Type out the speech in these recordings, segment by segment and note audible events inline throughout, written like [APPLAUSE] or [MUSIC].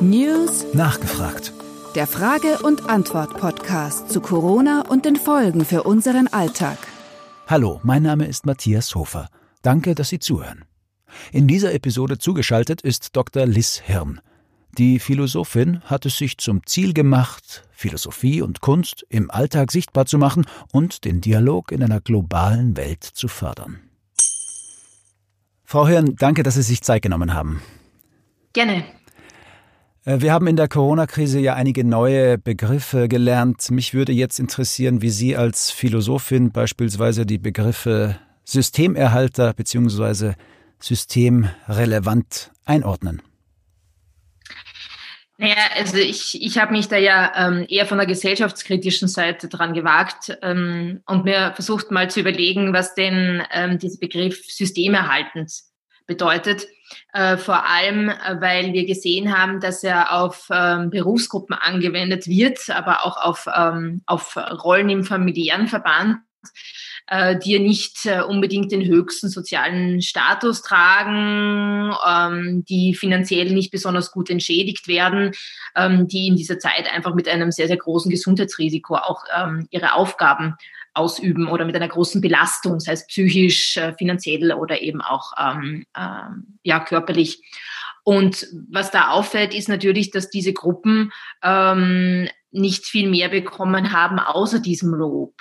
News Nachgefragt. Der Frage- und Antwort-Podcast zu Corona und den Folgen für unseren Alltag. Hallo, mein Name ist Matthias Hofer. Danke, dass Sie zuhören. In dieser Episode zugeschaltet ist Dr. Liz Hirn. Die Philosophin hat es sich zum Ziel gemacht, Philosophie und Kunst im Alltag sichtbar zu machen und den Dialog in einer globalen Welt zu fördern. Frau Hirn, danke, dass Sie sich Zeit genommen haben. Gerne. Äh, wir haben in der Corona-Krise ja einige neue Begriffe gelernt. Mich würde jetzt interessieren, wie Sie als Philosophin beispielsweise die Begriffe Systemerhalter bzw. systemrelevant einordnen. Naja, also ich, ich habe mich da ja ähm, eher von der gesellschaftskritischen Seite dran gewagt ähm, und mir versucht mal zu überlegen, was denn ähm, dieser Begriff systemerhaltend bedeutet. Äh, vor allem, äh, weil wir gesehen haben, dass er auf ähm, Berufsgruppen angewendet wird, aber auch auf, ähm, auf Rollen im familiären Verband äh, die nicht unbedingt den höchsten sozialen Status tragen, ähm, die finanziell nicht besonders gut entschädigt werden, die in dieser Zeit einfach mit einem sehr, sehr großen Gesundheitsrisiko auch ihre Aufgaben ausüben oder mit einer großen Belastung, sei es psychisch, äh, finanziell oder eben auch ähm, äh, ja, körperlich. Und was da auffällt, ist natürlich, dass diese Gruppen ähm, nicht viel mehr bekommen haben, außer diesem Lob.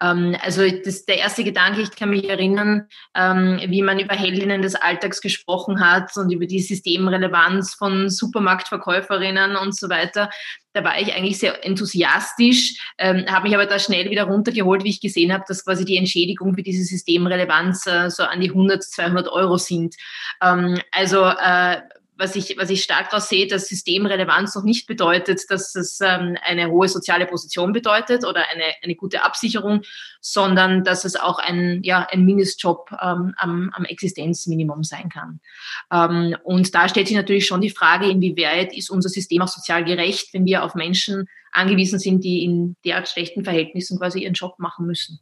Ähm, also das, der erste Gedanke, ich kann mich erinnern, ähm, wie man über Heldinnen des Alltags gesprochen hat und über die Systemrelevanz von Supermarktverkäuferinnen und so weiter. Da war ich eigentlich sehr enthusiastisch, ähm, habe mich aber da schnell wieder runtergeholt, wie ich gesehen habe, dass quasi die Entschädigung für diese Systemrelevanz äh, so an die 100, 200 Euro sind. Ähm, also äh, was ich, was ich stark daraus sehe, dass Systemrelevanz noch nicht bedeutet, dass es ähm, eine hohe soziale Position bedeutet oder eine, eine gute Absicherung, sondern dass es auch ein, ja, ein Mindestjob ähm, am, am Existenzminimum sein kann. Ähm, und da stellt sich natürlich schon die Frage, inwieweit ist unser System auch sozial gerecht, wenn wir auf Menschen angewiesen sind, die in derart schlechten Verhältnissen quasi ihren Job machen müssen.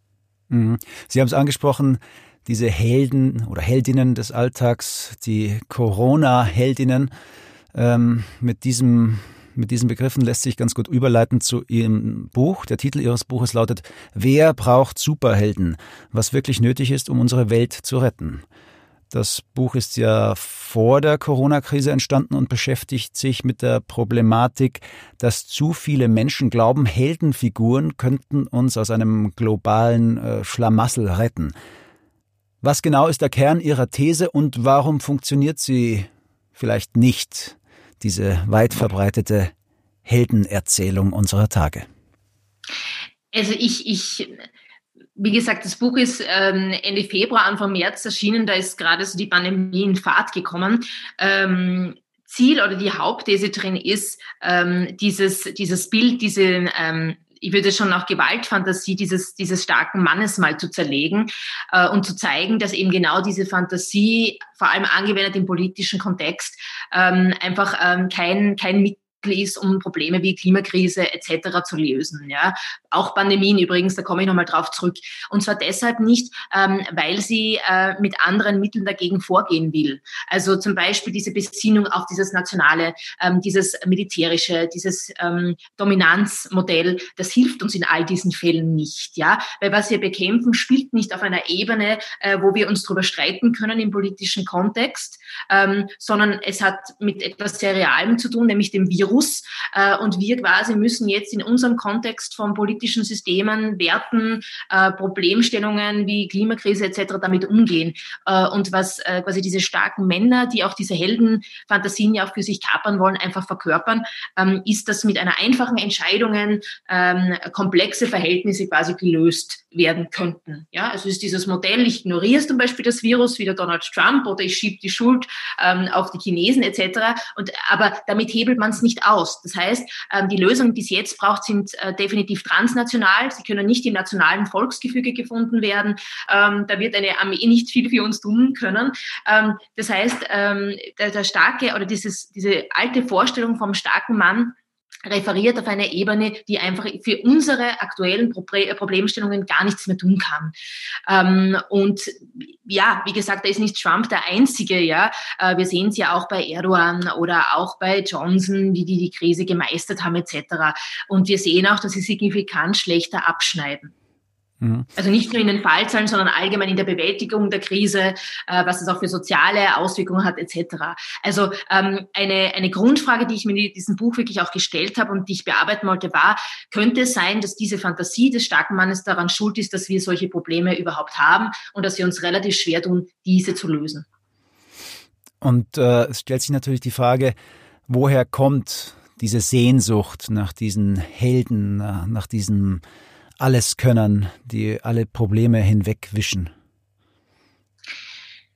Mhm. Sie haben es angesprochen, diese Helden oder Heldinnen des Alltags, die Corona-Heldinnen. Ähm, mit diesem mit diesen Begriffen lässt sich ganz gut überleiten zu Ihrem Buch. Der Titel Ihres Buches lautet Wer braucht Superhelden? Was wirklich nötig ist, um unsere Welt zu retten. Das Buch ist ja vor der Corona-Krise entstanden und beschäftigt sich mit der Problematik, dass zu viele Menschen glauben, Heldenfiguren könnten uns aus einem globalen äh, Schlamassel retten. Was genau ist der Kern Ihrer These und warum funktioniert sie vielleicht nicht, diese weit verbreitete Heldenerzählung unserer Tage? Also ich, ich, wie gesagt, das Buch ist ähm, Ende Februar, Anfang März erschienen, da ist gerade so die Pandemie in Fahrt gekommen. Ähm, Ziel oder die Hauptthese drin ist, ähm, dieses, dieses Bild, diese ähm, ich würde schon auch Gewaltfantasie dieses, dieses starken Mannes mal zu zerlegen äh, und zu zeigen, dass eben genau diese Fantasie, vor allem angewendet im politischen Kontext, ähm, einfach ähm, kein, kein Mittel ist, um Probleme wie Klimakrise etc. zu lösen. Ja? Auch Pandemien übrigens, da komme ich nochmal drauf zurück. Und zwar deshalb nicht, ähm, weil sie äh, mit anderen Mitteln dagegen vorgehen will. Also zum Beispiel diese Besinnung auf dieses nationale, ähm, dieses militärische, dieses ähm, Dominanzmodell, das hilft uns in all diesen Fällen nicht. Ja? Weil was wir bekämpfen, spielt nicht auf einer Ebene, äh, wo wir uns darüber streiten können im politischen Kontext, ähm, sondern es hat mit etwas sehr Realem zu tun, nämlich dem Virus Virus. Äh, und wir quasi müssen jetzt in unserem Kontext von politischen Systemen, Werten, äh, Problemstellungen wie Klimakrise etc. damit umgehen. Äh, und was quasi diese starken Männer, die auch diese Heldenfantasien ja auch für sich kapern wollen, einfach verkörpern, ähm, ist, dass mit einer einfachen Entscheidungen ähm, komplexe Verhältnisse quasi gelöst werden könnten. Ja, also ist dieses Modell, ich ignoriere zum Beispiel das Virus wie der Donald Trump oder ich schiebe die Schuld ähm, auf die Chinesen etc. Und, aber damit hebelt man es nicht aus. Das heißt, ähm, die Lösungen, die es jetzt braucht, sind äh, definitiv transnational. Sie können nicht im nationalen Volksgefüge gefunden werden. Ähm, da wird eine Armee nicht viel für uns tun können. Ähm, das heißt, der starke oder dieses, diese alte Vorstellung vom starken Mann, referiert auf eine Ebene, die einfach für unsere aktuellen Problemstellungen gar nichts mehr tun kann. Ähm, und ja, wie gesagt, da ist nicht Trump der Einzige, ja. Äh, wir sehen es ja auch bei Erdogan oder auch bei Johnson, wie die die Krise gemeistert haben etc. Und wir sehen auch, dass sie signifikant schlechter abschneiden. Mhm. Also nicht nur in den Fallzahlen, sondern allgemein in der Bewältigung der Krise, äh, was es auch für soziale Auswirkungen hat, etc. Also ähm, eine, eine Grundfrage, die ich mir in diesem Buch wirklich auch gestellt habe und die ich bearbeiten wollte, war, könnte es sein, dass diese Fantasie des starken Mannes daran schuld ist, dass wir solche Probleme überhaupt haben und dass wir uns relativ schwer tun, diese zu lösen? Und äh, es stellt sich natürlich die Frage, woher kommt diese Sehnsucht nach diesen Helden, nach diesem alles können, die alle Probleme hinwegwischen.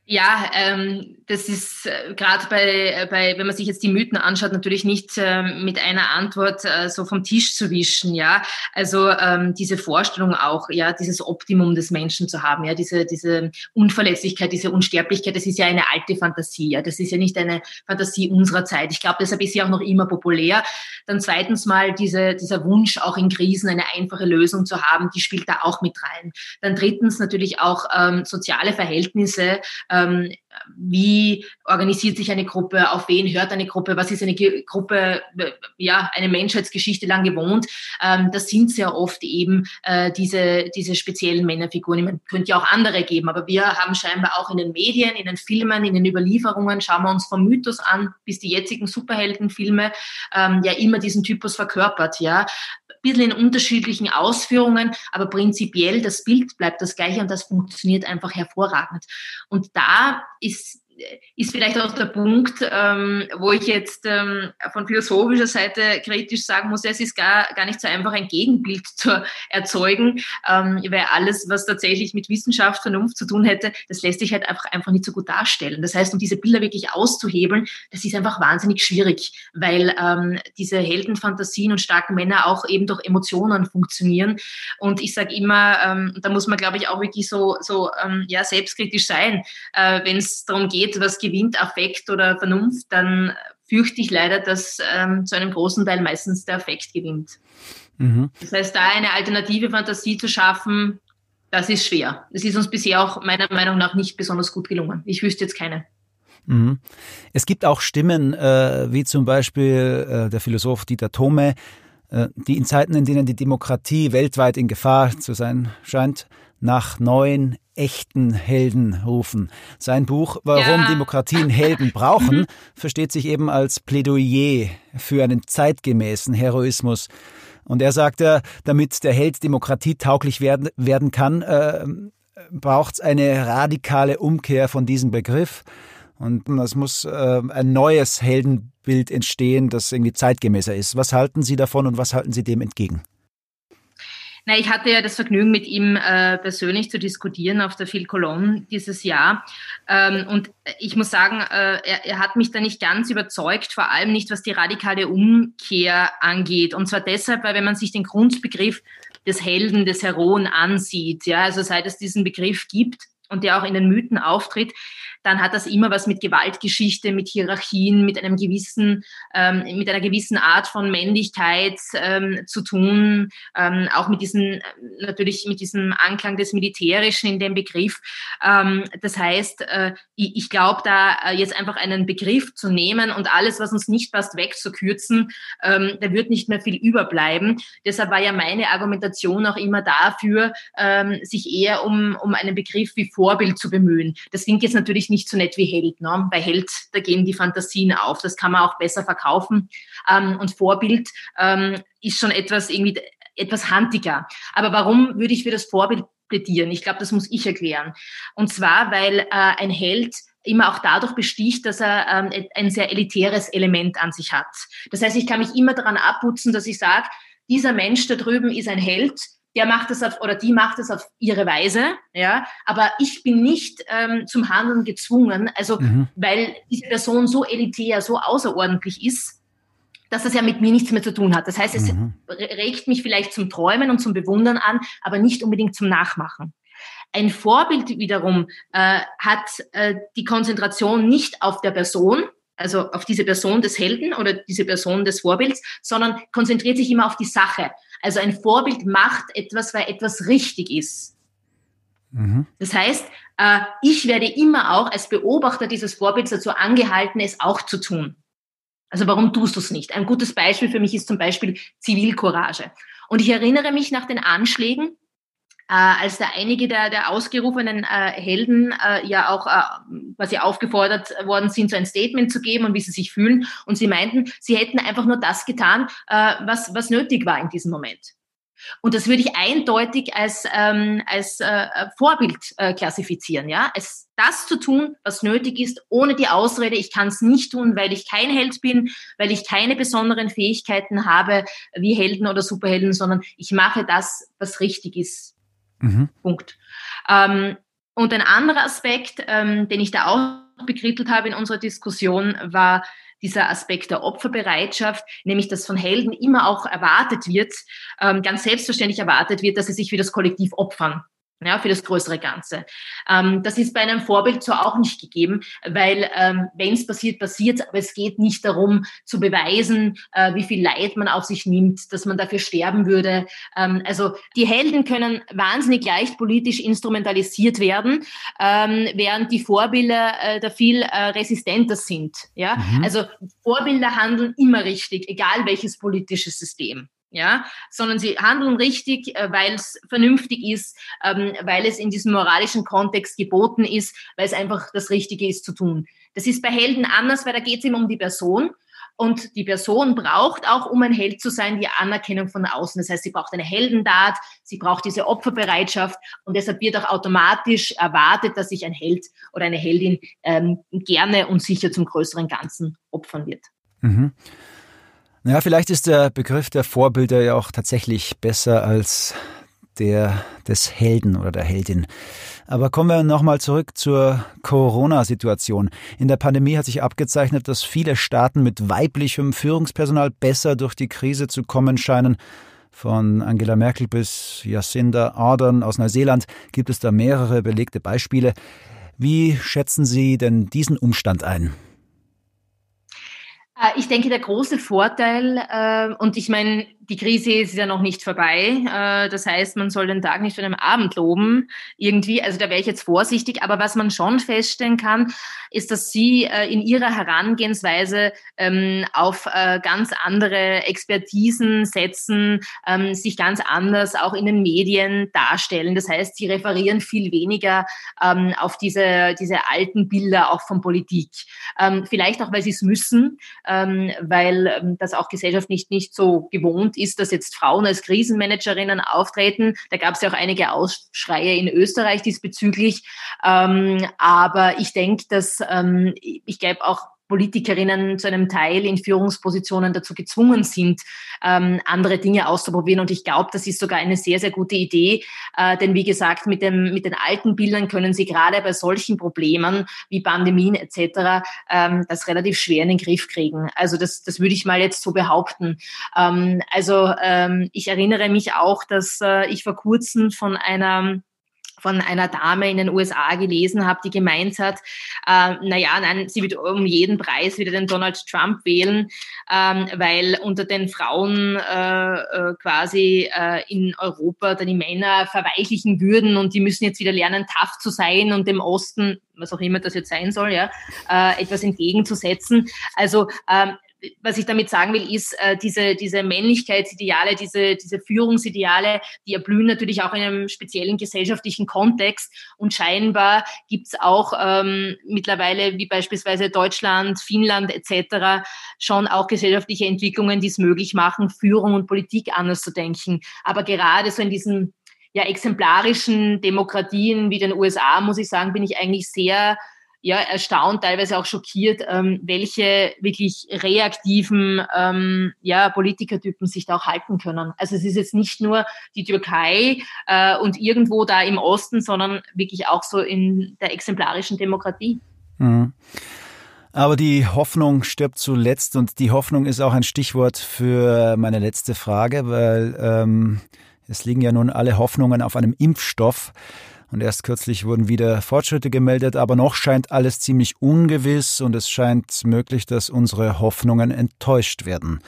Ja, ähm, das ist äh, gerade bei, äh, bei, wenn man sich jetzt die Mythen anschaut, natürlich nicht äh, mit einer Antwort äh, so vom Tisch zu wischen, ja. Also ähm, diese Vorstellung auch, ja, dieses Optimum des Menschen zu haben, ja, diese, diese Unverletzlichkeit, diese Unsterblichkeit, das ist ja eine alte Fantasie, ja. Das ist ja nicht eine Fantasie unserer Zeit. Ich glaube, deshalb ist sie auch noch immer populär. Dann zweitens mal diese, dieser Wunsch, auch in Krisen eine einfache Lösung zu haben, die spielt da auch mit rein. Dann drittens natürlich auch ähm, soziale Verhältnisse, ähm, wie organisiert sich eine Gruppe, auf wen hört eine Gruppe, was ist eine Gruppe, ja, eine Menschheitsgeschichte lang gewohnt. Ähm, das sind sehr oft eben äh, diese, diese speziellen Männerfiguren. Man könnte ja auch andere geben, aber wir haben scheinbar auch in den Medien, in den Filmen, in den Überlieferungen, schauen wir uns vom Mythos an, bis die jetzigen Superheldenfilme, ähm, ja immer diesen Typus verkörpert, ja bisschen in unterschiedlichen Ausführungen, aber prinzipiell das Bild bleibt das gleiche und das funktioniert einfach hervorragend. Und da ist ist vielleicht auch der Punkt, ähm, wo ich jetzt ähm, von philosophischer Seite kritisch sagen muss, es ist gar, gar nicht so einfach, ein Gegenbild zu erzeugen, ähm, weil alles, was tatsächlich mit Wissenschaft, Vernunft zu tun hätte, das lässt sich halt einfach, einfach nicht so gut darstellen. Das heißt, um diese Bilder wirklich auszuhebeln, das ist einfach wahnsinnig schwierig, weil ähm, diese Heldenfantasien und starken Männer auch eben durch Emotionen funktionieren. Und ich sage immer, ähm, da muss man, glaube ich, auch wirklich so, so ähm, ja, selbstkritisch sein, äh, wenn es darum geht, geht, was gewinnt Affekt oder Vernunft, dann fürchte ich leider, dass ähm, zu einem großen Teil meistens der Affekt gewinnt. Mhm. Das heißt, da eine alternative Fantasie zu schaffen, das ist schwer. Es ist uns bisher auch meiner Meinung nach nicht besonders gut gelungen. Ich wüsste jetzt keine. Mhm. Es gibt auch Stimmen, äh, wie zum Beispiel äh, der Philosoph Dieter Thome, äh, die in Zeiten, in denen die Demokratie weltweit in Gefahr zu sein scheint, nach neuen, echten Helden rufen. Sein Buch Warum ja. Demokratien Helden [LAUGHS] brauchen mhm. versteht sich eben als Plädoyer für einen zeitgemäßen Heroismus. Und er sagte, damit der Held demokratietauglich werden, werden kann, äh, braucht es eine radikale Umkehr von diesem Begriff. Und es muss äh, ein neues Heldenbild entstehen, das irgendwie zeitgemäßer ist. Was halten Sie davon und was halten Sie dem entgegen? Na, ich hatte ja das Vergnügen, mit ihm äh, persönlich zu diskutieren auf der Phil Cologne dieses Jahr. Ähm, und ich muss sagen, äh, er, er, hat mich da nicht ganz überzeugt, vor allem nicht, was die radikale Umkehr angeht. Und zwar deshalb, weil wenn man sich den Grundbegriff des Helden, des Heroen ansieht, ja, also seit es diesen Begriff gibt und der auch in den Mythen auftritt, dann hat das immer was mit Gewaltgeschichte, mit Hierarchien, mit einem gewissen, ähm, mit einer gewissen Art von Männlichkeit ähm, zu tun, ähm, auch mit diesem, natürlich mit diesem Anklang des Militärischen in dem Begriff. Ähm, das heißt, äh, ich, ich glaube, da äh, jetzt einfach einen Begriff zu nehmen und alles, was uns nicht passt, wegzukürzen, ähm, da wird nicht mehr viel überbleiben. Deshalb war ja meine Argumentation auch immer dafür, ähm, sich eher um, um einen Begriff wie Vorbild zu bemühen. Das klingt jetzt natürlich nicht so nett wie Held. Ne? Bei Held, da gehen die Fantasien auf. Das kann man auch besser verkaufen. Ähm, und Vorbild ähm, ist schon etwas irgendwie etwas handiger. Aber warum würde ich für das Vorbild plädieren? Ich glaube, das muss ich erklären. Und zwar, weil äh, ein Held immer auch dadurch besticht, dass er ähm, ein sehr elitäres Element an sich hat. Das heißt, ich kann mich immer daran abputzen, dass ich sage, dieser Mensch da drüben ist ein Held, der macht es auf oder die macht es auf ihre Weise, ja, aber ich bin nicht ähm, zum Handeln gezwungen, also mhm. weil diese Person so elitär, so außerordentlich ist, dass das ja mit mir nichts mehr zu tun hat. Das heißt, es mhm. regt mich vielleicht zum Träumen und zum Bewundern an, aber nicht unbedingt zum Nachmachen. Ein Vorbild wiederum äh, hat äh, die Konzentration nicht auf der Person, also auf diese Person des Helden oder diese Person des Vorbilds, sondern konzentriert sich immer auf die Sache. Also ein Vorbild macht etwas, weil etwas richtig ist. Mhm. Das heißt, äh, ich werde immer auch als Beobachter dieses Vorbilds dazu angehalten, es auch zu tun. Also warum tust du es nicht? Ein gutes Beispiel für mich ist zum Beispiel Zivilcourage. Und ich erinnere mich nach den Anschlägen, als da einige der, der ausgerufenen äh, Helden äh, ja auch äh, quasi aufgefordert worden sind, so ein Statement zu geben und wie sie sich fühlen. Und sie meinten, sie hätten einfach nur das getan, äh, was, was nötig war in diesem Moment. Und das würde ich eindeutig als, ähm, als äh, Vorbild äh, klassifizieren, ja, es das zu tun, was nötig ist, ohne die Ausrede, ich kann es nicht tun, weil ich kein Held bin, weil ich keine besonderen Fähigkeiten habe wie Helden oder Superhelden, sondern ich mache das, was richtig ist Mhm. Punkt. Ähm, und ein anderer Aspekt, ähm, den ich da auch bekrittelt habe in unserer Diskussion, war dieser Aspekt der Opferbereitschaft, nämlich dass von Helden immer auch erwartet wird, ähm, ganz selbstverständlich erwartet wird, dass sie sich für das Kollektiv opfern ja, für das größere Ganze. Ähm, das ist bei einem Vorbild so auch nicht gegeben, weil ähm, wenn es passiert, passiert aber es geht nicht darum zu beweisen, äh, wie viel Leid man auf sich nimmt, dass man dafür sterben würde. Ähm, also die Helden können wahnsinnig leicht politisch instrumentalisiert werden, ähm, während die Vorbilder äh, da viel äh, resistenter sind. Ja? Mhm. Also Vorbilder handeln immer richtig, egal welches politische System ja, sondern sie handeln richtig, äh, weil es vernünftig ist, ähm, weil es in diesem moralischen Kontext geboten ist, weil es einfach das Richtige ist zu tun. Das ist bei Helden anders, weil da geht es immer um die Person. Und die Person braucht auch, um ein Held zu sein, die Anerkennung von außen. Das heißt, sie braucht eine Heldentat, sie braucht diese Opferbereitschaft und deshalb wird auch automatisch erwartet, dass sich ein Held oder eine Heldin ähm, gerne und sicher zum größeren Ganzen opfern wird. Mhm. Naja, vielleicht ist der Begriff der Vorbilder ja auch tatsächlich besser als der des Helden oder der Heldin. Aber kommen wir nochmal zurück zur Corona-Situation. In der Pandemie hat sich abgezeichnet, dass viele Staaten mit weiblichem Führungspersonal besser durch die Krise zu kommen scheinen. Von Angela Merkel bis Jacinda Ardern aus Neuseeland gibt es da mehrere belegte Beispiele. Wie schätzen Sie denn diesen Umstand ein? Äh, ich denke, der große Vorteil, äh, und ich meine, die Krise ist ja noch nicht vorbei. Äh, das heißt, man soll den Tag nicht von einem Abend loben, irgendwie. Also da wäre ich jetzt vorsichtig. Aber was man schon feststellen kann, ist, dass Sie äh, in Ihrer Herangehensweise ähm, auf äh, ganz andere Expertisen setzen, ähm, sich ganz anders auch in den Medien darstellen. Das heißt, Sie referieren viel weniger ähm, auf diese, diese alten Bilder auch von Politik. Vielleicht auch, weil Sie es müssen, weil das auch Gesellschaft nicht, nicht so gewohnt ist, dass jetzt Frauen als Krisenmanagerinnen auftreten. Da gab es ja auch einige Ausschreie in Österreich diesbezüglich. Ähm, aber ich denke, dass ähm, ich glaube auch Politikerinnen zu einem Teil in Führungspositionen dazu gezwungen sind, ähm, andere Dinge auszuprobieren. Und ich glaube, das ist sogar eine sehr, sehr gute Idee. Äh, denn wie gesagt, mit, dem, mit den alten Bildern können Sie gerade bei solchen Problemen wie Pandemien etc. Ähm, das relativ schwer in den Griff kriegen. Also das, das würde ich mal jetzt so behaupten. Ähm, also ähm, ich erinnere mich auch, dass äh, ich vor kurzem von einer von einer Dame in den USA gelesen habe, die gemeint hat, äh, naja, nein, sie wird um jeden Preis wieder den Donald Trump wählen, ähm, weil unter den Frauen äh, äh, quasi äh, in Europa dann die Männer verweichlichen würden und die müssen jetzt wieder lernen, tough zu sein und dem Osten, was auch immer das jetzt sein soll, ja, äh, etwas entgegenzusetzen. Also ähm, was ich damit sagen will, ist, äh, diese, diese Männlichkeitsideale, diese, diese Führungsideale, die erblühen natürlich auch in einem speziellen gesellschaftlichen Kontext. Und scheinbar gibt's auch ähm, mittlerweile, wie beispielsweise Deutschland, Finnland etc., schon auch gesellschaftliche Entwicklungen, die es möglich machen, Führung und Politik anders zu denken. Aber gerade so in diesen ja, exemplarischen Demokratien wie den USA, muss ich sagen, bin ich eigentlich sehr ja, erstaunt, teilweise auch schockiert, ähm, welche wirklich reaktiven ähm, ja, Politikertypen sich da auch halten können. Also es ist jetzt nicht nur die Türkei äh, und irgendwo da im Osten, sondern wirklich auch so in der exemplarischen Demokratie. Mhm. Aber die Hoffnung stirbt zuletzt und die Hoffnung ist auch ein Stichwort für meine letzte Frage, weil ähm, es liegen ja nun alle Hoffnungen auf einem Impfstoff. Und erst kürzlich wurden wieder Fortschritte gemeldet, aber noch scheint alles ziemlich ungewiss und es scheint möglich, dass unsere Hoffnungen enttäuscht werden.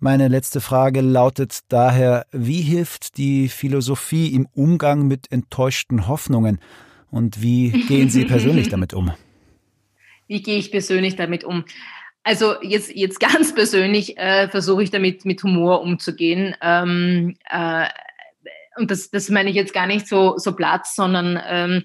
Meine letzte Frage lautet daher, wie hilft die Philosophie im Umgang mit enttäuschten Hoffnungen und wie gehen Sie [LAUGHS] persönlich damit um? Wie gehe ich persönlich damit um? Also jetzt, jetzt ganz persönlich äh, versuche ich damit mit Humor umzugehen. Ähm, äh, und das, das meine ich jetzt gar nicht so, so platt, sondern ähm,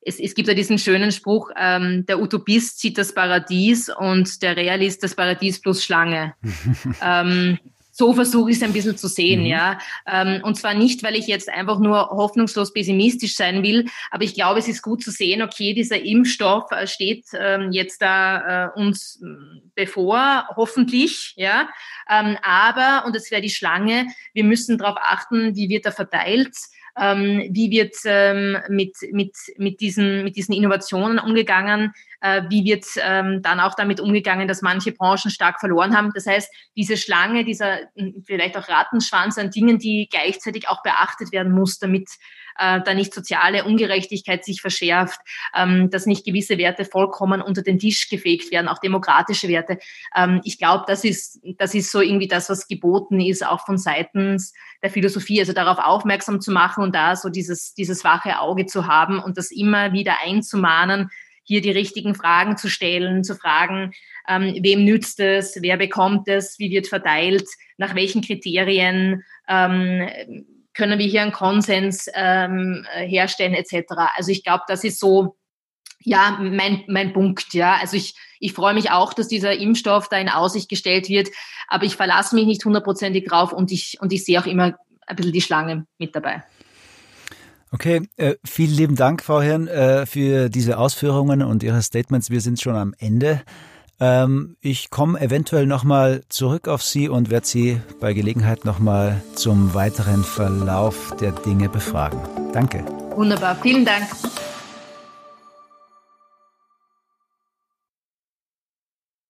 es, es gibt ja diesen schönen Spruch, ähm, der Utopist sieht das Paradies und der Realist das Paradies plus Schlange. [LAUGHS] ähm, so versuche ich es ein bisschen zu sehen, mhm. ja. Ähm, und zwar nicht, weil ich jetzt einfach nur hoffnungslos pessimistisch sein will, aber ich glaube, es ist gut zu sehen, okay, dieser Impfstoff äh, steht ähm, jetzt da äh, uns mm, bevor, hoffentlich, ja. Ähm, aber, und das wäre die Schlange, wir müssen darauf achten, wie wird er verteilt ähm, wie wird ähm, mit, mit, mit, diesen, mit diesen Innovationen umgegangen, wie wird ähm, dann auch damit umgegangen, dass manche Branchen stark verloren haben. Das heißt, diese Schlange, dieser vielleicht auch Rattenschwanz an Dingen, die gleichzeitig auch beachtet werden muss, damit äh, da nicht soziale Ungerechtigkeit sich verschärft, ähm, dass nicht gewisse Werte vollkommen unter den Tisch gefegt werden, auch demokratische Werte. Ähm, ich glaube, das ist, das ist so irgendwie das, was geboten ist, auch von seitens der Philosophie, also darauf aufmerksam zu machen und da so dieses, dieses wache Auge zu haben und das immer wieder einzumahnen, hier die richtigen Fragen zu stellen, zu fragen, ähm, wem nützt es, wer bekommt es, wie wird verteilt, nach welchen Kriterien, ähm, können wir hier einen Konsens ähm, herstellen etc. Also ich glaube, das ist so ja mein, mein Punkt. Ja, also ich, ich freue mich auch, dass dieser Impfstoff da in Aussicht gestellt wird, aber ich verlasse mich nicht hundertprozentig drauf und ich und ich sehe auch immer ein bisschen die Schlange mit dabei. Okay, äh, vielen lieben Dank, Frau Hirn, äh, für diese Ausführungen und Ihre Statements. Wir sind schon am Ende. Ähm, ich komme eventuell nochmal zurück auf Sie und werde Sie bei Gelegenheit nochmal zum weiteren Verlauf der Dinge befragen. Danke. Wunderbar, vielen Dank.